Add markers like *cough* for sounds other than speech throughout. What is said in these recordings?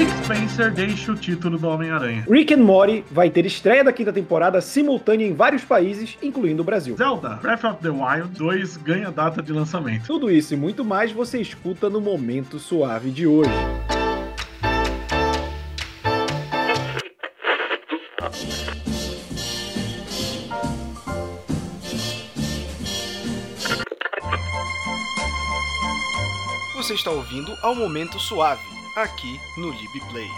Nick Spencer deixa o título do Homem-Aranha. Rick and Morty vai ter estreia da quinta temporada simultânea em vários países, incluindo o Brasil. Zelda Breath of the Wild 2 ganha data de lançamento. Tudo isso e muito mais você escuta no Momento Suave de hoje. Você está ouvindo ao Momento Suave, aqui no LibPlay.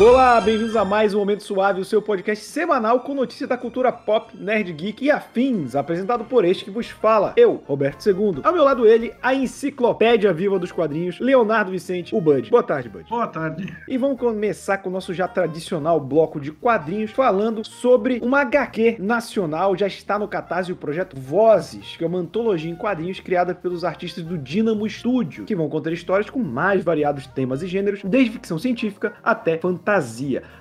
Olá, bem-vindos a mais um Momento Suave, o seu podcast semanal com notícias da cultura pop, nerd geek e afins, apresentado por este que vos fala, eu, Roberto II. Ao meu lado ele, a enciclopédia viva dos quadrinhos, Leonardo Vicente, o Bud. Boa tarde, Bud. Boa tarde. E vamos começar com o nosso já tradicional bloco de quadrinhos, falando sobre uma HQ nacional, já está no Catarse o projeto Vozes, que é uma antologia em quadrinhos criada pelos artistas do Dynamo Studio, que vão contar histórias com mais variados temas e gêneros, desde ficção científica até fantasia.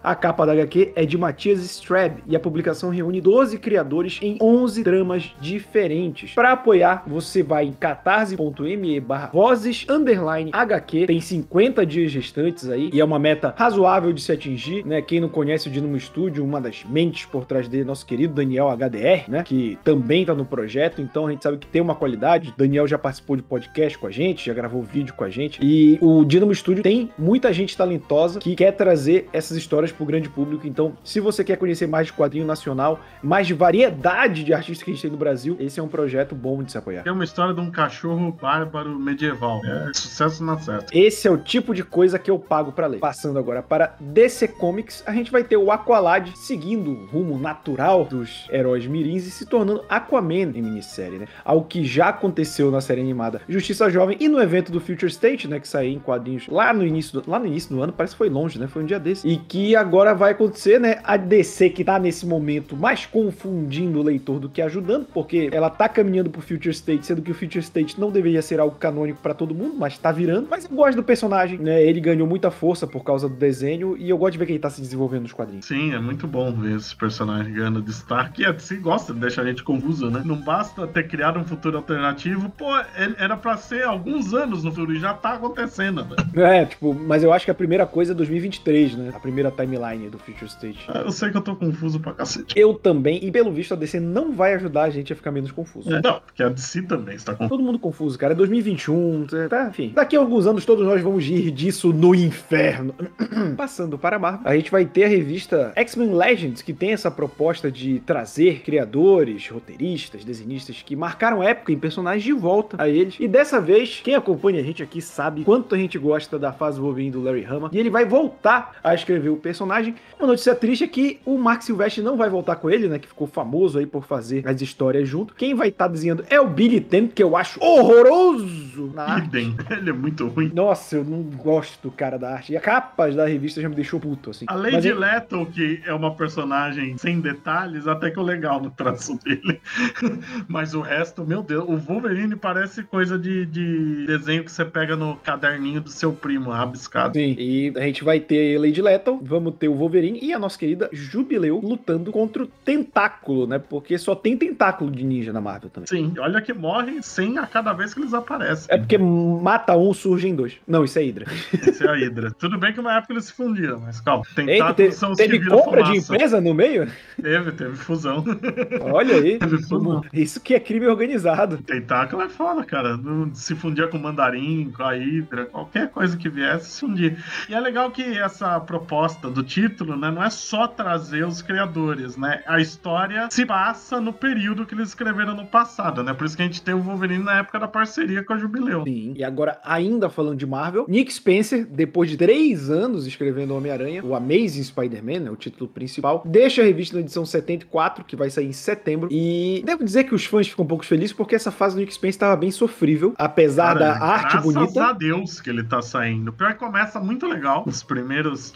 A capa da HQ é de Matias Strab e a publicação reúne 12 criadores em 11 dramas diferentes. Para apoiar, você vai em catarse.me barra vozes underline HQ. Tem 50 dias restantes aí e é uma meta razoável de se atingir, né? Quem não conhece o Dinamo Studio, uma das mentes por trás dele, nosso querido Daniel HDR, né? Que também tá no projeto, então a gente sabe que tem uma qualidade. Daniel já participou de podcast com a gente, já gravou vídeo com a gente. E o Dinamo Studio tem muita gente talentosa que quer trazer essas histórias para o grande público. Então, se você quer conhecer mais de quadrinho nacional, mais de variedade de artistas que a gente tem no Brasil, esse é um projeto bom de se apoiar. É uma história de um cachorro bárbaro medieval. É sucesso na certa. Esse é o tipo de coisa que eu pago para ler. Passando agora para DC Comics, a gente vai ter o Aqualad seguindo o rumo natural dos heróis mirins e se tornando Aquaman em minissérie, né? Algo que já aconteceu na série animada Justiça Jovem e no evento do Future State, né, que saiu em quadrinhos lá no início do, lá no início do ano, parece que foi longe, né? Foi um dia desse. E que agora vai acontecer, né? A DC que tá nesse momento mais confundindo o leitor do que ajudando, porque ela tá caminhando pro Future State, sendo que o Future State não deveria ser algo canônico para todo mundo, mas tá virando. Mas eu gosto do personagem, né? Ele ganhou muita força por causa do desenho e eu gosto de ver que ele tá se desenvolvendo nos quadrinhos. Sim, é muito bom ver esse personagem ganhando destaque. E a DC gosta de deixar a gente confusa, né? Não basta ter criado um futuro alternativo, pô, era para ser alguns anos no futuro e já tá acontecendo, né? É, tipo, mas eu acho que a primeira coisa é 2023, né? A primeira timeline do Future State. Ah, eu sei que eu tô confuso pra cacete. Eu também, e pelo visto a DC não vai ajudar a gente a ficar menos confuso. É, não, porque a DC também está confuso. Todo mundo confuso, cara. É 2021, tá? Enfim. Daqui a alguns anos todos nós vamos rir disso no inferno. *clears throat* Passando para a Marvel, a gente vai ter a revista X-Men Legends, que tem essa proposta de trazer criadores, roteiristas, desenhistas que marcaram época em personagens de volta a eles. E dessa vez, quem acompanha a gente aqui sabe quanto a gente gosta da fase Wolverine do Larry Hama. E ele vai voltar a escrever o personagem. Uma notícia triste é que o Mark Silvestre não vai voltar com ele, né? Que ficou famoso aí por fazer as histórias junto. Quem vai estar tá desenhando é o Billy Tent, que eu acho horroroso na arte. *laughs* Ele é muito ruim. Nossa, eu não gosto do cara da arte. E a capa da revista já me deixou puto, assim. A Lady Mas Leto, que é uma personagem sem detalhes, até que é legal no traço dele. *laughs* Mas o resto, meu Deus, o Wolverine parece coisa de, de desenho que você pega no caderninho do seu primo, rabiscado. Sim, e a gente vai ter Lady Leto, vamos ter o Wolverine e a nossa querida Jubileu lutando contra o Tentáculo, né? Porque só tem tentáculo de ninja na Marvel também. Sim, olha que morre 100 a cada vez que eles aparecem. É porque mata um, surgem dois. Não, isso é Hydra. Isso é a Hydra. Tudo bem que uma época eles se fundiam, mas calma. Tentáculos são os teve que compra fumaça. de empresa no meio? Teve, teve fusão. Olha aí. *laughs* Teve fusão. Isso que é crime organizado. Tentáculo é foda, cara. Se fundia com mandarim, com a Hydra, qualquer coisa que viesse, se fundia. E é legal que essa proposta do título, né, não é só trazer os criadores, né? A história se passa no período que eles escreveram no passado, né? Por isso que a gente tem o Wolverine na época da parceria com a Jubileu. Sim. E agora, ainda falando de Marvel, Nick Spencer, depois de três anos escrevendo Homem-Aranha, o Amazing Spider-Man, né, o título principal, deixa a revista na edição 74, que vai sair em setembro. E devo dizer que os fãs ficam um pouco felizes porque essa fase do Nick Spencer estava bem sofrível, apesar Cara, da arte graças bonita. Graças a Deus que ele tá saindo. Pior que começa muito legal. Os primeiros.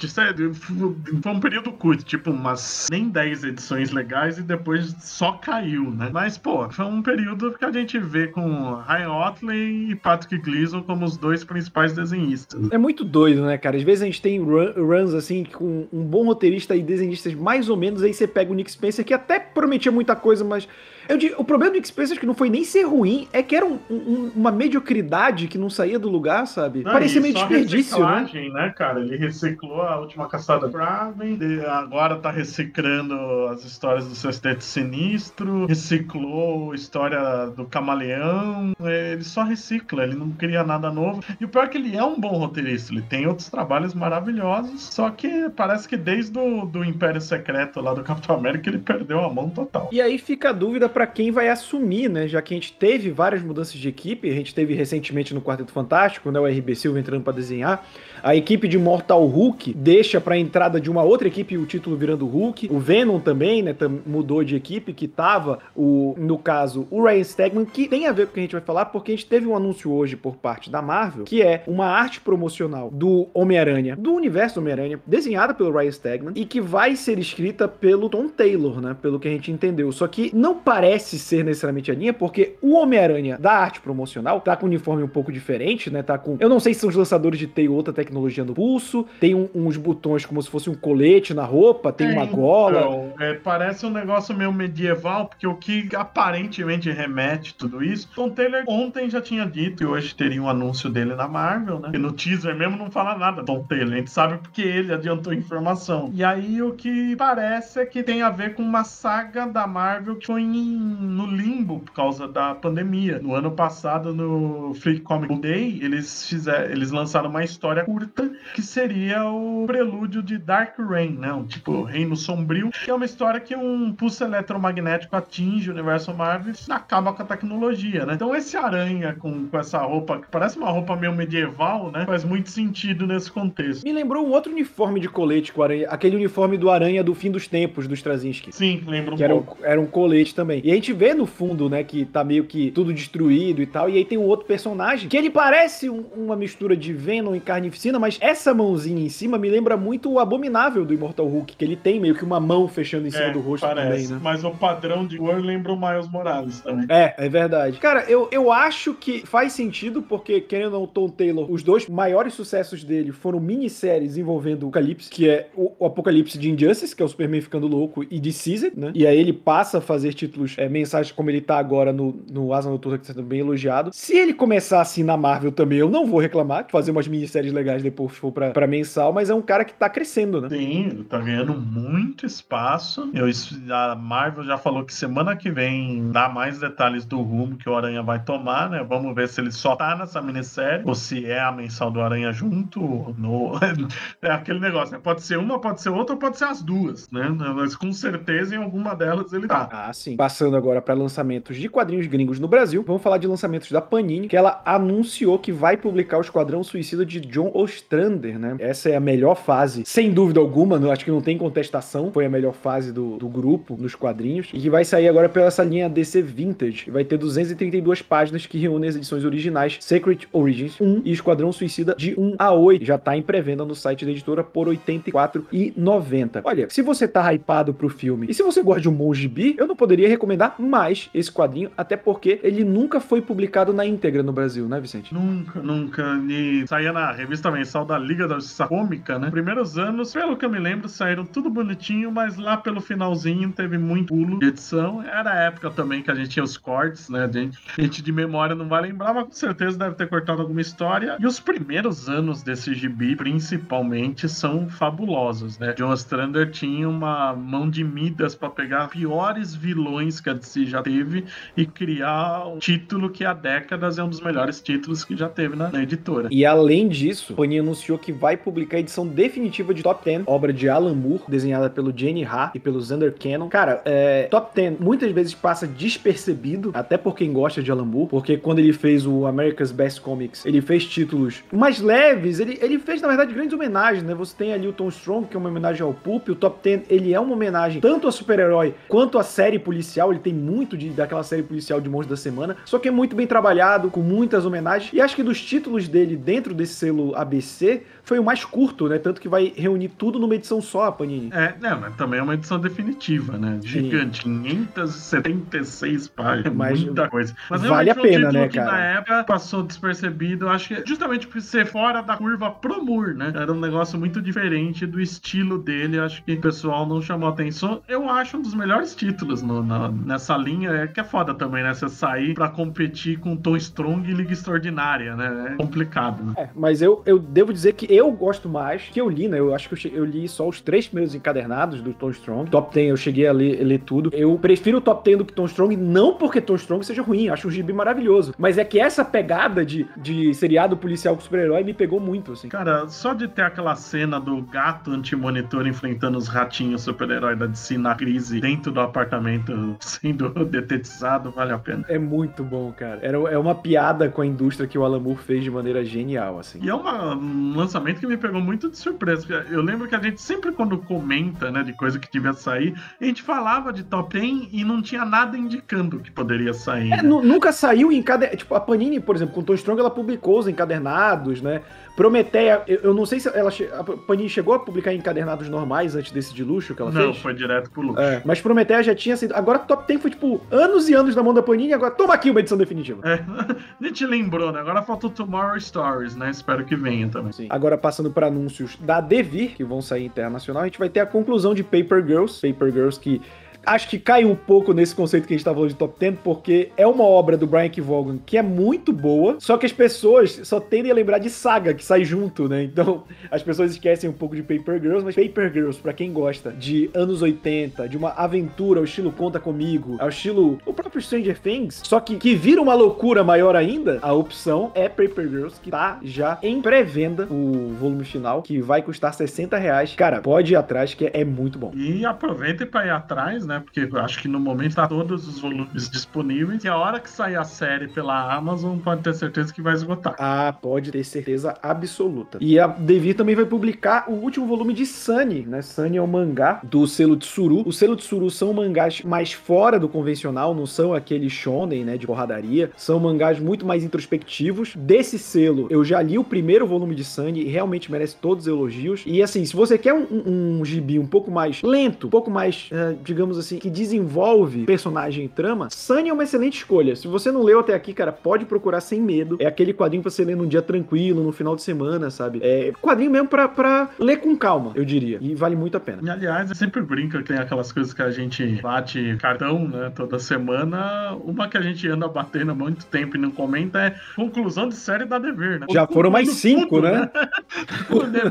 Foi um período curto, tipo umas nem 10 edições legais e depois só caiu, né? Mas, pô, foi um período que a gente vê com Ryan Otley e Patrick Gleason como os dois principais desenhistas. É muito doido, né, cara? Às vezes a gente tem run, runs assim com um bom roteirista e desenhistas mais ou menos, aí você pega o Nick Spencer que até prometia muita coisa, mas Eu digo, o problema do acho que não foi nem ser ruim, é que era um, um, uma mediocridade que não saía do lugar, sabe? Não, Parecia meio desperdício, né? né, cara? Ele reciclou a última caçada Raven, agora tá reciclando as histórias do Sexteto Sinistro, reciclou a história do Camaleão, ele só recicla, ele não cria nada novo. E o pior é que ele é um bom roteirista, ele tem outros trabalhos maravilhosos, só que parece que desde o do Império Secreto lá do Capitão América ele perdeu a mão total. E aí fica a dúvida para quem vai assumir, né? Já que a gente teve várias mudanças de equipe, a gente teve recentemente no Quarteto Fantástico, né? O RB Silva entrando para desenhar. A equipe de Mortal Hulk deixa para entrada de uma outra equipe o título virando Hulk. O Venom também, né? Mudou de equipe, que tava, o, no caso, o Ryan Stegman, que tem a ver com o que a gente vai falar, porque a gente teve um anúncio hoje por parte da Marvel, que é uma arte promocional do Homem-Aranha, do universo Homem-Aranha, desenhada pelo Ryan Stegman e que vai ser escrita pelo Tom Taylor, né? Pelo que a gente entendeu. Só que não parece ser necessariamente a linha, porque o Homem-Aranha da arte promocional tá com um uniforme um pouco diferente, né? Tá com. Eu não sei se são os lançadores de teia ou outra tecnologia tecnologia no pulso, tem um, uns botões como se fosse um colete na roupa, tem é, uma gola. Então, é, parece um negócio meio medieval, porque o que aparentemente remete tudo isso, Tom Taylor ontem já tinha dito que hoje teria um anúncio dele na Marvel, né? E no teaser mesmo não fala nada Tom Taylor, a gente sabe porque ele adiantou informação. E aí o que parece é que tem a ver com uma saga da Marvel que foi em, no limbo por causa da pandemia. No ano passado, no Free Comic Day, eles fizeram, eles lançaram uma história curta que seria o prelúdio de Dark Reign, né? Um tipo Reino Sombrio, que é uma história que um pulso eletromagnético atinge o universo Marvel e acaba com a tecnologia, né? Então esse aranha com, com essa roupa, que parece uma roupa meio medieval, né? Faz muito sentido nesse contexto. Me lembrou um outro uniforme de colete com aranha, aquele uniforme do aranha do fim dos tempos, dos Straczynski. Sim, lembro um que pouco. Era um, era um colete também. E a gente vê no fundo, né, que tá meio que tudo destruído e tal, e aí tem um outro personagem que ele parece um, uma mistura de Venom e Carnificina, mas essa mãozinha em cima me lembra muito o Abominável do Immortal Hulk, que ele tem meio que uma mão fechando em cima é, do rosto parece, também, né? Mas o padrão de cor lembra o Miles Morales também. É, é verdade. Cara, eu, eu acho que faz sentido, porque, querendo ou não, Tom Taylor, os dois maiores sucessos dele foram minisséries envolvendo o Apocalipse, que é o, o Apocalipse de Injustice, que é o Superman ficando louco, e de Caesar, né? E aí ele passa a fazer títulos, é, mensagens como ele tá agora no, no Asa Noturna, que tá sendo bem elogiado. Se ele começar assim na Marvel também, eu não vou reclamar, fazer umas minisséries legais depois for pra, pra mensal, mas é um cara que tá crescendo, né? Sim, ele tá ganhando muito espaço. Eu, a Marvel já falou que semana que vem dá mais detalhes do rumo que o Aranha vai tomar, né? Vamos ver se ele só tá nessa minissérie ou se é a mensal do Aranha junto. No... *laughs* é aquele negócio, né? Pode ser uma, pode ser outra, ou pode ser as duas, né? Mas com certeza em alguma delas ele tá. Ah, sim. Passando agora para lançamentos de quadrinhos gringos no Brasil, vamos falar de lançamentos da Panini, que ela anunciou que vai publicar o Esquadrão Suicida de John Ostrander, né? Essa é a melhor fase, sem dúvida alguma, não, acho que não tem contestação, foi a melhor fase do, do grupo nos quadrinhos, e que vai sair agora pela essa linha DC Vintage, vai ter 232 páginas que reúnem as edições originais Secret Origins 1 e Esquadrão Suicida de 1 a 8, já tá em pré-venda no site da editora por R$ 84,90. Olha, se você tá hypado pro filme, e se você gosta de um bom gibi, eu não poderia recomendar mais esse quadrinho, até porque ele nunca foi publicado na íntegra no Brasil, né, Vicente? Nunca, nunca. E saía na revista mensal da Liga da Justiça Cômica, né? Primeiros anos, pelo que eu me lembro, saíram tudo bonitinho, mas lá pelo finalzinho teve muito pulo de edição. Era a época também que a gente tinha os cortes, né? A gente, de memória não vai lembrar, mas com certeza deve ter cortado alguma história. E os primeiros anos desse gibi, principalmente, são fabulosos, né? John Ostrander tinha uma mão de Midas para pegar piores vilões que a DC já teve e criar um título que há décadas é um dos melhores títulos que já teve na, na editora. E além disso, Panini anunciou que vai publicar a edição definitiva de Top 10, obra de Alan Moore, desenhada pelo Jenny Ha e pelo Zander Cannon. Cara, é, Top 10 muitas vezes passa despercebido, até por quem gosta de Alan Moore, porque quando ele fez o America's Best Comics, ele fez títulos mais leves, ele, ele fez, na verdade, grandes homenagens, né? Você tem ali o Tom Strong, que é uma homenagem ao Pulp, o Top 10, ele é uma homenagem tanto a super-herói quanto a série policial, ele tem muito de, daquela série policial de Monstros da Semana, só que é muito bem trabalhado, com muitas homenagens, e acho que dos títulos dele dentro desse selo ABC, foi o mais curto, né? Tanto que vai reunir tudo numa edição só, a Panini. É, não, mas também é uma edição definitiva, né? Gigante, Sim. 576 páginas, mas muita coisa. Mas vale a pena, um né, que cara? na época passou despercebido, acho que justamente por ser fora da curva pro Moore, né? Era um negócio muito diferente do estilo dele, acho que o pessoal não chamou atenção. Eu acho um dos melhores títulos no, na, nessa linha, é que é foda também, né? Você sair pra competir com Tom Strong e Liga Extraordinária, né? É complicado. Né? É, mas eu, eu devo dizer que eu gosto mais, que eu li, né? Eu acho que eu, eu li só os três primeiros encadernados do Tom Strong. Top 10 eu cheguei a ler, ler tudo. Eu prefiro o Top 10 do que Tom Strong, não porque Tom Strong seja ruim, acho o gibi maravilhoso. Mas é que essa pegada de, de seriado policial com super-herói me pegou muito, assim. Cara, só de ter aquela cena do gato anti-monitor enfrentando os ratinhos super-herói da DC na crise dentro do apartamento *laughs* sendo detetizado, vale a pena. É muito bom, cara. Era, é uma piada com a indústria que o Alan Moore fez de maneira genial, assim. E é uma, um lançamento que me pegou muito de surpresa. Eu lembro que a gente sempre, quando comenta, né, de coisa que devia sair, a gente falava de top 10 e não tinha nada indicando que poderia sair. É, né? Nunca saiu em cada. Tipo, a Panini, por exemplo, com Tom Strong, ela publicou os encadernados, né? Prometeia, eu, eu, não sei se ela a Panini chegou a publicar encadernados normais antes desse de luxo que ela não, fez. Não, foi direto pro luxo. É, mas Prometeia já tinha sido. Agora Top 10 foi tipo anos e anos na mão da Panini, agora toma aqui uma edição definitiva. É, *laughs* nem te lembrou, né? Agora falta o Tomorrow Stories, né? Espero que venha também. Sim. Agora passando para anúncios da Devir, que vão sair internacional, a gente vai ter a conclusão de Paper Girls. Paper Girls que acho que cai um pouco nesse conceito que a gente tá falando de top 10, porque é uma obra do Brian K. Vaughan que é muito boa, só que as pessoas só tendem a lembrar de Saga, que sai junto, né? Então, *laughs* as pessoas esquecem um pouco de Paper Girls, mas Paper Girls, para quem gosta de anos 80, de uma aventura ao estilo Conta Comigo, ao estilo o próprio Stranger Things, só que, que vira uma loucura maior ainda, a opção é Paper Girls, que tá já em pré-venda o volume final, que vai custar 60 reais. Cara, pode ir atrás, que é, muito bom. E aproveita para ir atrás, né? Né? Porque acho que no momento tá todos os volumes disponíveis. E a hora que sair a série pela Amazon, pode ter certeza que vai esgotar. Ah, pode ter certeza absoluta. E a Devir também vai publicar o último volume de Sunny, né? Sunny é um mangá do selo Tsuru. O selo Tsuru são mangás mais fora do convencional, não são aqueles shonen, né, de porradaria. São mangás muito mais introspectivos. Desse selo, eu já li o primeiro volume de Sunny e realmente merece todos os elogios. E assim, se você quer um, um, um gibi um pouco mais lento, um pouco mais, uh, digamos assim, que desenvolve personagem e trama, Sunny é uma excelente escolha. Se você não leu até aqui, cara, pode procurar sem medo. É aquele quadrinho pra você ler num dia tranquilo, no final de semana, sabe? É quadrinho mesmo pra, pra ler com calma, eu diria. E vale muito a pena. E, aliás, eu sempre brinca que tem aquelas coisas que a gente bate cartão, né, toda semana. Uma que a gente anda batendo há muito tempo e não comenta é conclusão de série da Dever, né? Já foram mais cinco, tudo, né?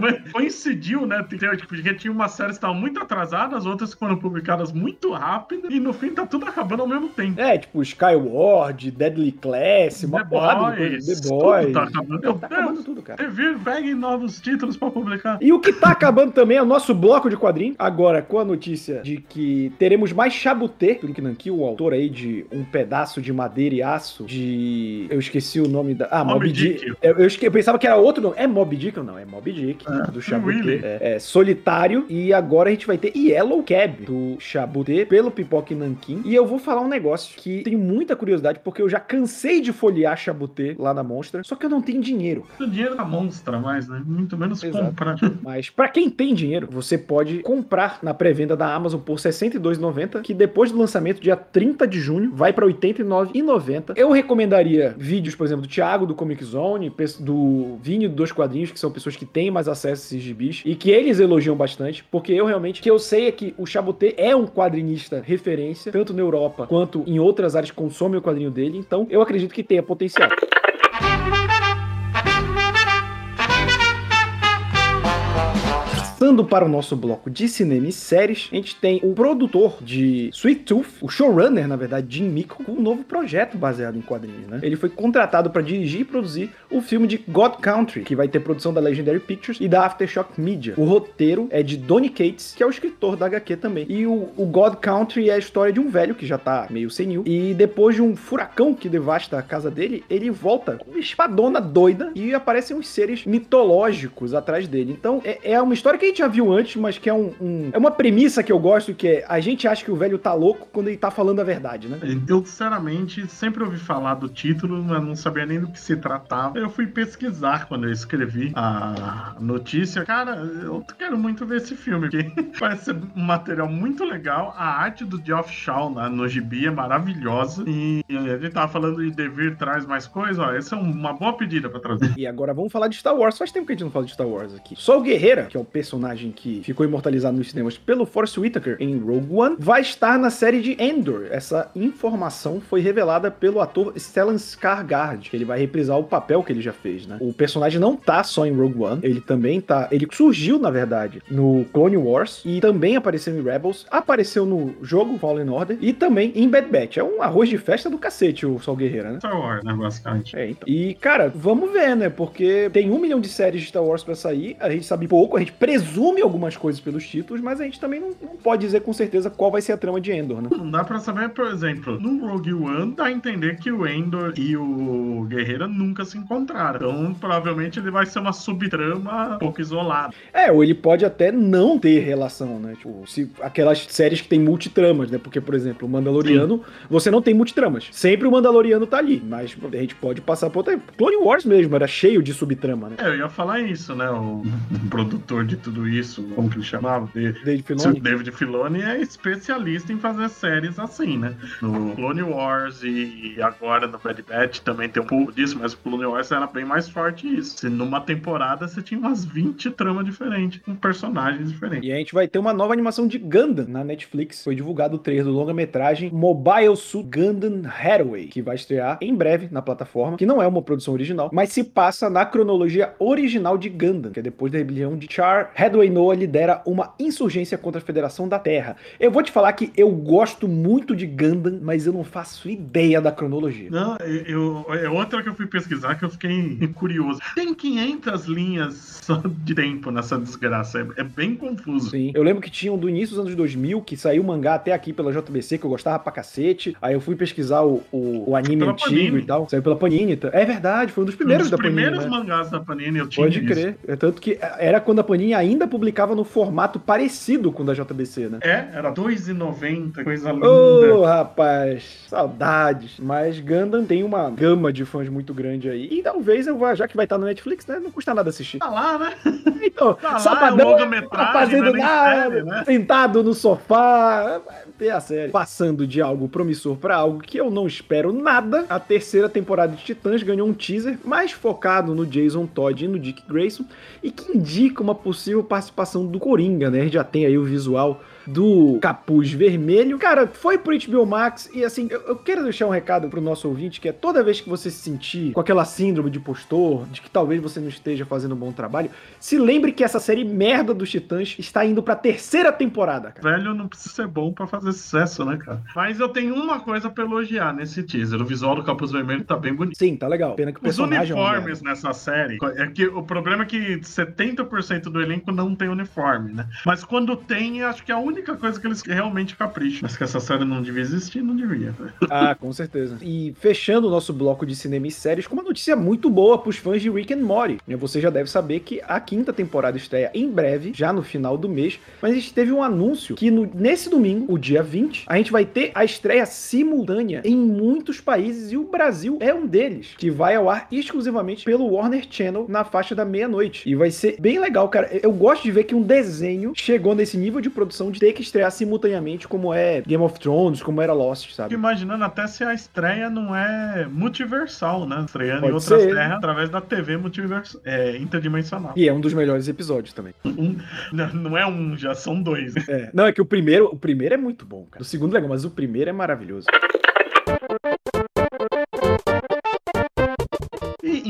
né? *laughs* Coincidiu, né? Porque tinha umas séries que estavam muito atrasadas, as outras foram publicadas muito muito rápida e no fim tá tudo acabando ao mesmo tempo. É, tipo Skyward, Deadly Class, uma The porrada Boys, de The Boys. Tá acabando. tá acabando tudo, cara. Revir, peguem novos títulos pra publicar. E o que tá acabando também é o nosso bloco de quadrinhos. Agora, com a notícia de que teremos mais Chabutê Nanki, o autor aí de um pedaço de madeira e aço de. Eu esqueci o nome da. Ah, Mob, Mob Dick. Dick. Eu, eu, eu, pensava que era outro nome. É Mob Dick ou não? É Mob Dick, é, do Chabutê. É, é, solitário. E agora a gente vai ter Yellow Cab do Chabutê pelo Pipoque Nankin. E eu vou falar um negócio que tenho muita curiosidade, porque eu já cansei de folhear Chabutê lá na Monstra, só que eu não tenho dinheiro. O dinheiro da Monstra mais, né? Muito menos Exato. comprar. *laughs* Mas para quem tem dinheiro, você pode comprar na pré-venda da Amazon por R$ 62,90, que depois do lançamento, dia 30 de junho, vai para R$ 89,90. Eu recomendaria vídeos, por exemplo, do Thiago, do Comic Zone, do Vini do Dois Quadrinhos, que são pessoas que têm mais acesso a esses gibis, e que eles elogiam bastante, porque eu realmente, que eu sei é que o Chabutê é um quadrinho quadrinista referência, tanto na Europa quanto em outras áreas consomem o quadrinho dele, então eu acredito que tenha potencial. Passando para o nosso bloco de cinema e séries, a gente tem o produtor de Sweet Tooth, o showrunner, na verdade, Jim Mico, com um novo projeto baseado em quadrinhos, né? Ele foi contratado para dirigir e produzir o filme de God Country, que vai ter produção da Legendary Pictures e da Aftershock Media. O roteiro é de Donny Cates, que é o escritor da HQ também. E o, o God Country é a história de um velho que já tá meio senil, e depois de um furacão que devasta a casa dele, ele volta com uma espadona doida e aparecem uns seres mitológicos atrás dele. Então, é, é uma história que gente já viu antes, mas que é um, um, É uma premissa que eu gosto, que é a gente acha que o velho tá louco quando ele tá falando a verdade, né? Eu, sinceramente, sempre ouvi falar do título, mas não sabia nem do que se tratava. Eu fui pesquisar quando eu escrevi a notícia. Cara, eu quero muito ver esse filme, porque *laughs* parece ser um material muito legal. A arte do Geoff Shaw né, no gibi é maravilhosa. E a gente tava falando de Devir traz mais coisa, ó. Essa é uma boa pedida pra trazer. E agora vamos falar de Star Wars. Faz tempo que a gente não fala de Star Wars aqui. Sol Guerreira, que é o personagem personagem que ficou imortalizado nos cinemas pelo Force Whitaker em Rogue One, vai estar na série de Endor. Essa informação foi revelada pelo ator Stellan Skarsgård, que ele vai reprisar o papel que ele já fez, né? O personagem não tá só em Rogue One, ele também tá, ele surgiu na verdade no Clone Wars e também apareceu em Rebels, apareceu no jogo Fallen Order e também em Bad Batch. É um arroz de festa do cacete o Sol Guerreira, né? Star Wars, né, basicamente. É, então. E, cara, vamos ver, né? Porque tem um milhão de séries de Star Wars pra sair, a gente sabe pouco, a gente presume algumas coisas pelos títulos, mas a gente também não, não pode dizer com certeza qual vai ser a trama de Endor, né? Não dá pra saber, por exemplo, no Rogue One dá a entender que o Endor e o Guerreira nunca se encontraram. Então, provavelmente ele vai ser uma subtrama um pouco isolada. É, ou ele pode até não ter relação, né? Tipo, se aquelas séries que tem multitramas, né? Porque, por exemplo, o Mandaloriano, Sim. você não tem multitramas. Sempre o Mandaloriano tá ali, mas a gente pode passar por outra. Clone Wars mesmo, era cheio de subtrama, né? É, eu ia falar isso, né? O produtor de tudo isso, como que ele chamava? De, David Filoni. David Filoni é especialista em fazer séries assim, né? No Clone Wars e agora no Bad Batch também tem um pouco disso, mas o Clone Wars era bem mais forte isso. Se numa temporada você tinha umas 20 tramas diferentes, com personagens diferentes. E a gente vai ter uma nova animação de Gundam na Netflix. Foi divulgado o trailer do longa-metragem Mobile Suit Gundam Hathaway, que vai estrear em breve na plataforma, que não é uma produção original, mas se passa na cronologia original de Gundam, que é depois da rebelião de Char, Hathaway Noah lidera uma insurgência contra a Federação da Terra. Eu vou te falar que eu gosto muito de Gundam, mas eu não faço ideia da cronologia. Não, eu, é outra que eu fui pesquisar que eu fiquei *laughs* curioso. Tem 500 linhas só de tempo nessa desgraça, é, é bem confuso. Sim, eu lembro que tinham do início dos anos 2000, que saiu mangá até aqui pela JBC, que eu gostava pra cacete. Aí eu fui pesquisar o, o, o anime antigo Panini. e tal. Saiu pela Panini. É verdade, foi um dos primeiros um dos da Panini. primeiros né? mangás da Panini eu tinha. Pode crer. É tanto que era quando a Panini ainda publicava no formato parecido com o da JBC, né? É, era 2,90, coisa linda. Ô, oh, rapaz, saudades. Mas Gundam tem uma gama de fãs muito grande aí. E talvez eu vá, já que vai estar no Netflix, né? Não custa nada assistir. Tá lá, né? Então, tá sabadão, lá, tá fazendo nada, série, né? sentado no sofá, ter a série. Passando de algo promissor para algo que eu não espero nada, a terceira temporada de Titãs ganhou um teaser mais focado no Jason Todd e no Dick Grayson e que indica uma possível participação do Coringa, né? A gente já tem aí o visual do capuz vermelho. Cara, foi pro HBO Max e assim, eu, eu, quero deixar um recado pro nosso ouvinte que é toda vez que você se sentir com aquela síndrome de postor, de que talvez você não esteja fazendo um bom trabalho, se lembre que essa série merda dos Titãs está indo pra terceira temporada, cara. Velho não precisa ser bom para fazer sucesso, né, cara? Mas eu tenho uma coisa pra elogiar nesse teaser. O visual do capuz vermelho tá bem bonito. Sim, tá legal. Pena que o Os uniformes é nessa série, é que o problema é que 70% do elenco não tem uniforme, né? Mas quando tem, acho que é a única única coisa que eles realmente capricham. Mas que essa série não devia existir, não devia. Ah, com certeza. E fechando o nosso bloco de cinema e séries com uma notícia muito boa pros fãs de Rick and Morty. Você já deve saber que a quinta temporada estreia em breve, já no final do mês. Mas a gente teve um anúncio que no, nesse domingo, o dia 20, a gente vai ter a estreia simultânea em muitos países e o Brasil é um deles, que vai ao ar exclusivamente pelo Warner Channel na faixa da meia-noite. E vai ser bem legal, cara. Eu gosto de ver que um desenho chegou nesse nível de produção de ter que estrear simultaneamente, como é Game of Thrones, como era Lost, sabe? Imaginando até se a estreia não é multiversal, né? Estreando Pode em outras ser. terras através da TV multiversal, é, interdimensional. E é um dos melhores episódios também. *laughs* Um, não é um, já são dois. É. Não, é que o primeiro, o primeiro é muito bom, cara. O segundo é legal, mas o primeiro é maravilhoso.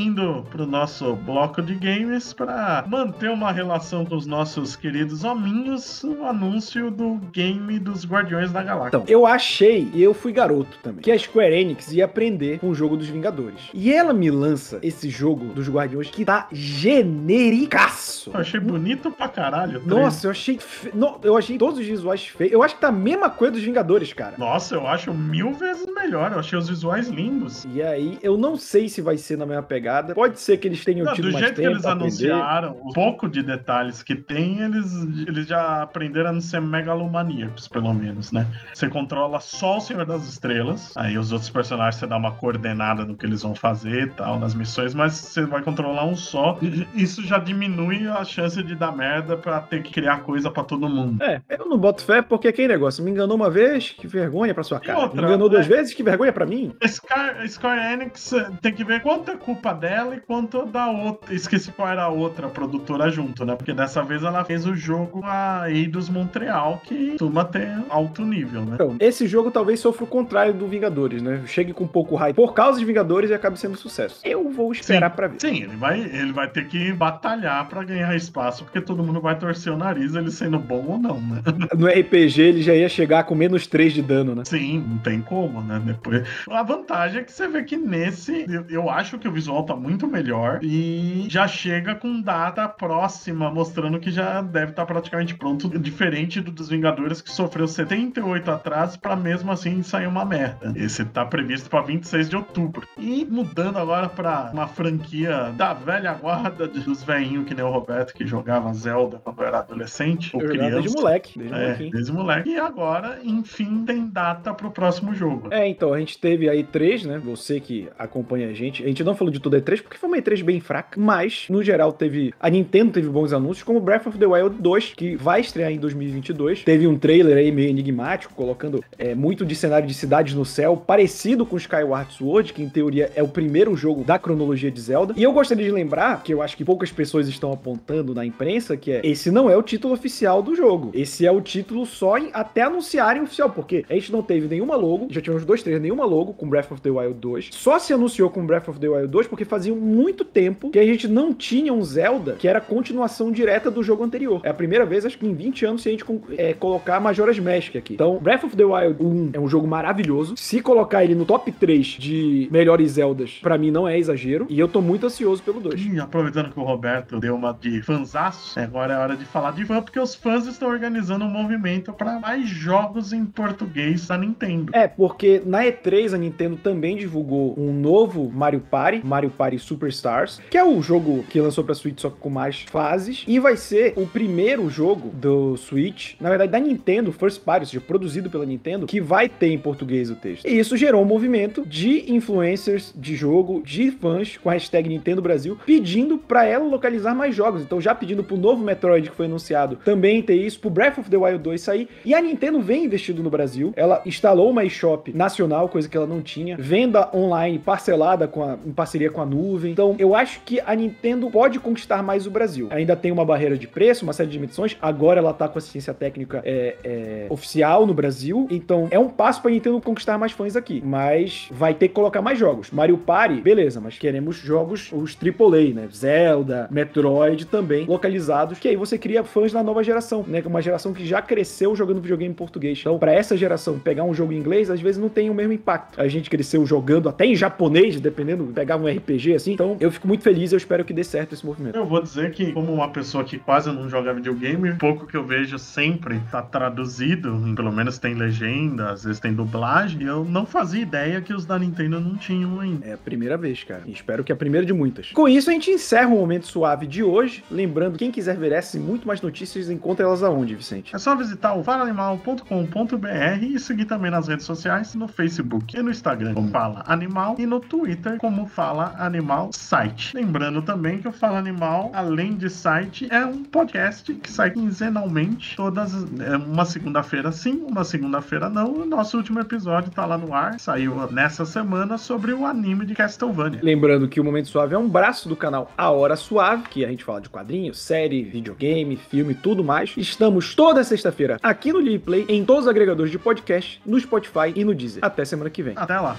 Indo pro nosso bloco de games para manter uma relação com os nossos queridos hominhos, o anúncio do game dos Guardiões da Galáxia. Então, eu achei, e eu fui garoto também, que a Square Enix ia aprender com o jogo dos Vingadores. E ela me lança esse jogo dos Guardiões que tá genericaço. Eu achei bonito pra caralho. Nossa, eu achei. Fe... Eu achei todos os visuais feios. Eu acho que tá a mesma coisa dos Vingadores, cara. Nossa, eu acho mil vezes melhor. Eu achei os visuais lindos. E aí, eu não sei se vai ser na mesma pegada. Pode ser que eles tenham não, tido mais tempo. Do jeito que eles anunciaram, o pouco de detalhes que tem, eles, eles já aprenderam a não ser megalomaníacos, pelo menos, né? Você controla só o Senhor das Estrelas, aí os outros personagens você dá uma coordenada no que eles vão fazer e tal, nas missões, mas você vai controlar um só. Isso já diminui a chance de dar merda pra ter que criar coisa pra todo mundo. É, eu não boto fé porque aquele negócio me enganou uma vez, que vergonha pra sua cara. Outra, me enganou duas é... vezes, que vergonha pra mim. Scar, Square Enix tem que ver quanta culpa culpa dela e quanto da outra. Esqueci qual era a outra produtora junto, né? Porque dessa vez ela fez o jogo a Eidos Montreal, que costuma ter alto nível, né? Então, esse jogo talvez sofra o contrário do Vingadores, né? Chegue com um pouco hype por causa de Vingadores e acabe sendo sucesso. Eu vou esperar pra ver. Sim, ele vai, ele vai ter que batalhar pra ganhar espaço, porque todo mundo vai torcer o nariz, ele sendo bom ou não, né? *laughs* No RPG ele já ia chegar com menos 3 de dano, né? Sim, não tem como, né? Depois. A vantagem é que você vê que nesse, eu, eu acho que o visual tá muito melhor e já chega com data próxima, mostrando que já deve estar praticamente pronto, diferente do dos Vingadores que sofreu 78 atrás pra mesmo assim sair uma merda. Esse tá previsto pra 26 de outubro. E mudando agora pra uma franquia da velha guarda dos velhinhos que nem o Roberto que jogava Zelda quando era adolescente ou Eu jogava criança. desde moleque, desde É, molequinho. desde moleque. E agora, enfim, tem data pro próximo jogo. É, então, a gente teve aí três, né? Você que acompanha a gente. A gente não falou de tudo E3 porque foi uma E3 bem fraca, mas no geral teve. A Nintendo teve bons anúncios, como Breath of the Wild 2, que vai estrear em 2022. Teve um trailer aí meio enigmático, colocando é, muito de cenário de cidades no céu, parecido com Skyward Sword, que em teoria é o primeiro jogo da cronologia de Zelda. E eu gostaria de lembrar, que eu acho que poucas pessoas estão apontando na imprensa, que é esse não é o título oficial do jogo. Esse é o título só em, até anunciarem oficial, porque a gente não teve nenhuma logo, já tivemos dois trailers, nenhuma logo com Breath of the Wild 2. Só se anunciou com Breath of the Wild 2 porque fazia muito tempo que a gente não tinha um Zelda que era continuação direta do jogo anterior. É a primeira vez, acho que em 20 anos, se a gente é, colocar Majora's Mask aqui. Então, Breath of the Wild 1 é um jogo maravilhoso. Se colocar ele no top 3 de melhores Zeldas, pra mim não é exagero. E eu tô muito ansioso pelo 2. E aproveitando que o Roberto deu uma de fanzaço, agora é hora de falar de fã, porque os fãs estão organizando um movimento para mais jogos em português da Nintendo. É, porque na E3 a Nintendo também divulgou um novo Mario Party, Mario Party Superstars, que é o jogo que lançou pra Switch só com mais fases, e vai ser o primeiro jogo do Switch, na verdade da Nintendo, First Party, ou seja, produzido pela Nintendo, que vai ter em português o texto. E isso gerou um movimento de influencers de jogo, de fãs com a hashtag Nintendo Brasil, pedindo pra ela localizar mais jogos. Então já pedindo pro novo Metroid que foi anunciado também ter isso, pro Breath of the Wild 2 sair. E a Nintendo vem investindo no Brasil. Ela instalou uma eShop nacional, coisa que ela não tinha. Venda online parcelada com a- em parceria com a nuvem. Então eu acho que a Nintendo pode conquistar mais o Brasil. Ainda tem uma barreira de preço, uma série de limitações. Agora ela tá com assistência técnica é, é, oficial no Brasil. Então é um passo pra Nintendo conquistar mais fãs aqui. Mas vai ter que colocar mais jogos. Mario Party, beleza, mas queremos jogos, os AAA, né? Zelda, Metroid também localizados. Que aí você cria fãs da nova geração, né? Uma geração que já cresceu jogando videogame em português. Então, pra essa geração pegar um jogo em inglês, às vezes não tem o mesmo impacto. A gente cresceu jogando até em japonês, dependendo, pegava um RPG assim. Então, eu fico muito feliz e eu espero que dê certo esse movimento. Eu vou dizer que, como uma pessoa que quase não joga videogame, pouco que eu vejo sempre tá traduzido, pelo menos tem legenda, às vezes tem dublagem, e eu não fazia ideia que os da Nintendo não tinham ainda. É a primeira vez, cara. E espero que é a primeira de muitas. Com isso, a gente encerra o momento suave de hoje. Lembrando, quem quiser ver essas e muito mais notícias, encontra elas aonde, Vicente? É só visitar o falaanimal.com.br e seguir também nas redes sociais, no Facebook e no Instagram, como Fala Animal, e no Twitter, como Fala Animal Site. Lembrando também que o Fala Animal, além de site, é um podcast que sai quinzenalmente, todas é, uma segunda-feira sim, uma segunda-feira não. O nosso último episódio tá lá no ar, saiu nessa semana sobre o anime de Castlevania. Lembrando que o Momento Suave é um braço do canal A Hora Suave, que a gente fala de quadrinhos, série, videogame, filme, tudo mais. Estamos toda sexta-feira aqui no Live em todos os agregadores de podcast, no Spotify e no Deezer. Até semana que vem. Até lá.